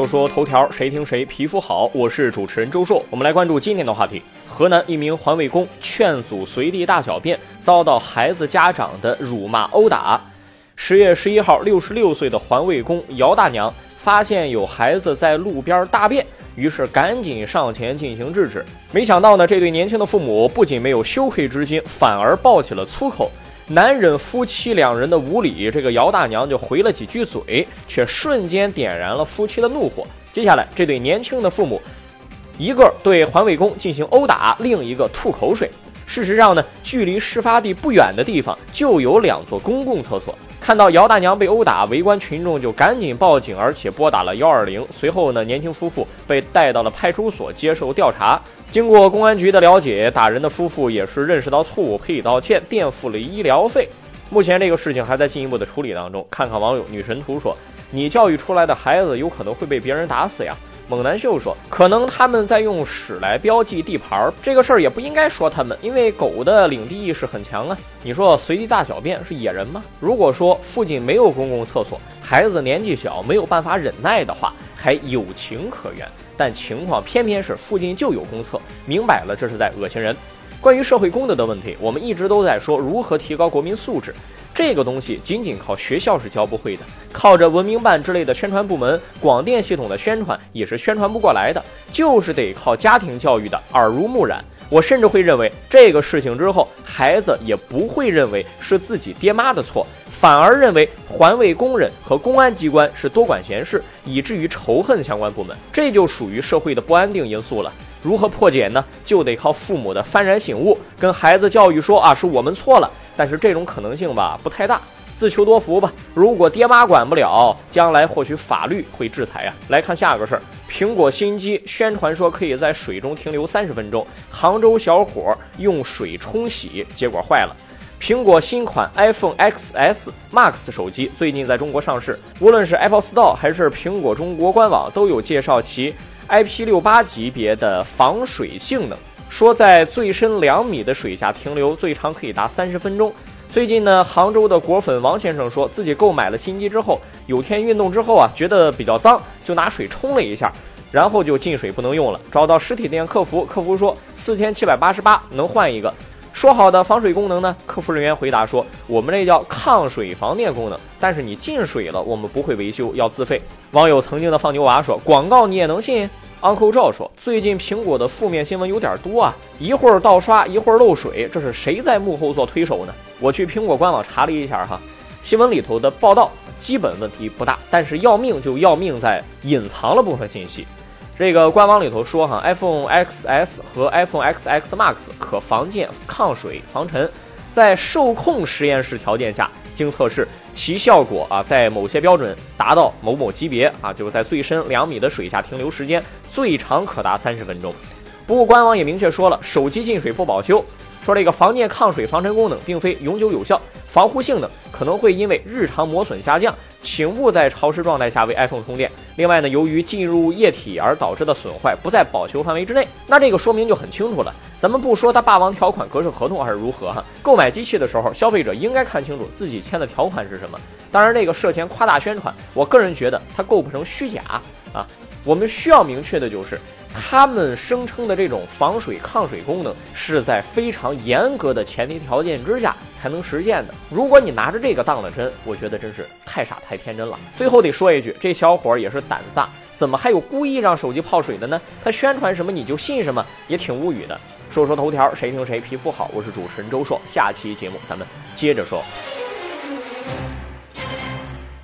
说说头条，谁听谁皮肤好。我是主持人周硕，我们来关注今天的话题。河南一名环卫工劝阻随地大小便，遭到孩子家长的辱骂殴打。十月十一号，六十六岁的环卫工姚大娘发现有孩子在路边大便，于是赶紧上前进行制止。没想到呢，这对年轻的父母不仅没有羞愧之心，反而爆起了粗口。难忍夫妻两人的无礼，这个姚大娘就回了几句嘴，却瞬间点燃了夫妻的怒火。接下来，这对年轻的父母，一个对环卫工进行殴打，另一个吐口水。事实上呢，距离事发地不远的地方就有两座公共厕所。看到姚大娘被殴打，围观群众就赶紧报警，而且拨打了幺二零。随后呢，年轻夫妇被带到了派出所接受调查。经过公安局的了解，打人的夫妇也是认识到错误，赔礼道歉，垫付了医疗费。目前这个事情还在进一步的处理当中。看看网友女神图说：“你教育出来的孩子有可能会被别人打死呀。”猛男秀说：“可能他们在用屎来标记地盘儿，这个事儿也不应该说他们，因为狗的领地意识很强啊。你说随地大小便是野人吗？如果说附近没有公共厕所，孩子年纪小没有办法忍耐的话，还有情可原。”但情况偏偏是附近就有公厕，明摆了这是在恶心人。关于社会公德的问题，我们一直都在说如何提高国民素质，这个东西仅仅靠学校是教不会的，靠着文明办之类的宣传部门、广电系统的宣传也是宣传不过来的，就是得靠家庭教育的耳濡目染。我甚至会认为这个事情之后，孩子也不会认为是自己爹妈的错。反而认为环卫工人和公安机关是多管闲事，以至于仇恨相关部门，这就属于社会的不安定因素了。如何破解呢？就得靠父母的幡然醒悟，跟孩子教育说啊，是我们错了。但是这种可能性吧，不太大，自求多福吧。如果爹妈管不了，将来或许法律会制裁啊。来看下个事儿，苹果新机宣传说可以在水中停留三十分钟，杭州小伙用水冲洗，结果坏了。苹果新款 iPhone XS Max 手机最近在中国上市，无论是 Apple Store 还是苹果中国官网都有介绍其 IP68 级别的防水性能，说在最深两米的水下停留最长可以达三十分钟。最近呢，杭州的果粉王先生说自己购买了新机之后，有天运动之后啊，觉得比较脏，就拿水冲了一下，然后就进水不能用了。找到实体店客服，客服说四千七百八十八能换一个。说好的防水功能呢？客服人员回答说：“我们这叫抗水防电功能，但是你进水了，我们不会维修，要自费。”网友曾经的放牛娃说：“广告你也能信？”Uncle 赵说：“最近苹果的负面新闻有点多啊，一会儿盗刷，一会儿漏水，这是谁在幕后做推手呢？”我去苹果官网查了一下哈，新闻里头的报道基本问题不大，但是要命就要命在隐藏了部分信息。这个官网里头说哈，iPhone XS 和 iPhone XX Max 可防溅、抗水、防尘，在受控实验室条件下经测试，其效果啊，在某些标准达到某某级别啊，就是在最深两米的水下停留时间最长可达三十分钟。不过官网也明确说了，手机进水不保修，说这个防溅、抗水、防尘功能并非永久有效，防护性能可能会因为日常磨损下降。请勿在潮湿状态下为 iPhone 充电。另外呢，由于进入液体而导致的损坏不在保修范围之内，那这个说明就很清楚了。咱们不说它霸王条款格式合同还是如何哈，购买机器的时候，消费者应该看清楚自己签的条款是什么。当然，这个涉嫌夸大宣传，我个人觉得它构不成虚假啊。我们需要明确的就是，他们声称的这种防水抗水功能是在非常严格的前提条件之下。才能实现的。如果你拿着这个当了真，我觉得真是太傻太天真了。最后得说一句，这小伙也是胆子大，怎么还有故意让手机泡水的呢？他宣传什么你就信什么，也挺无语的。说说头条，谁听谁皮肤好。我是主持人周硕，下期节目咱们接着说。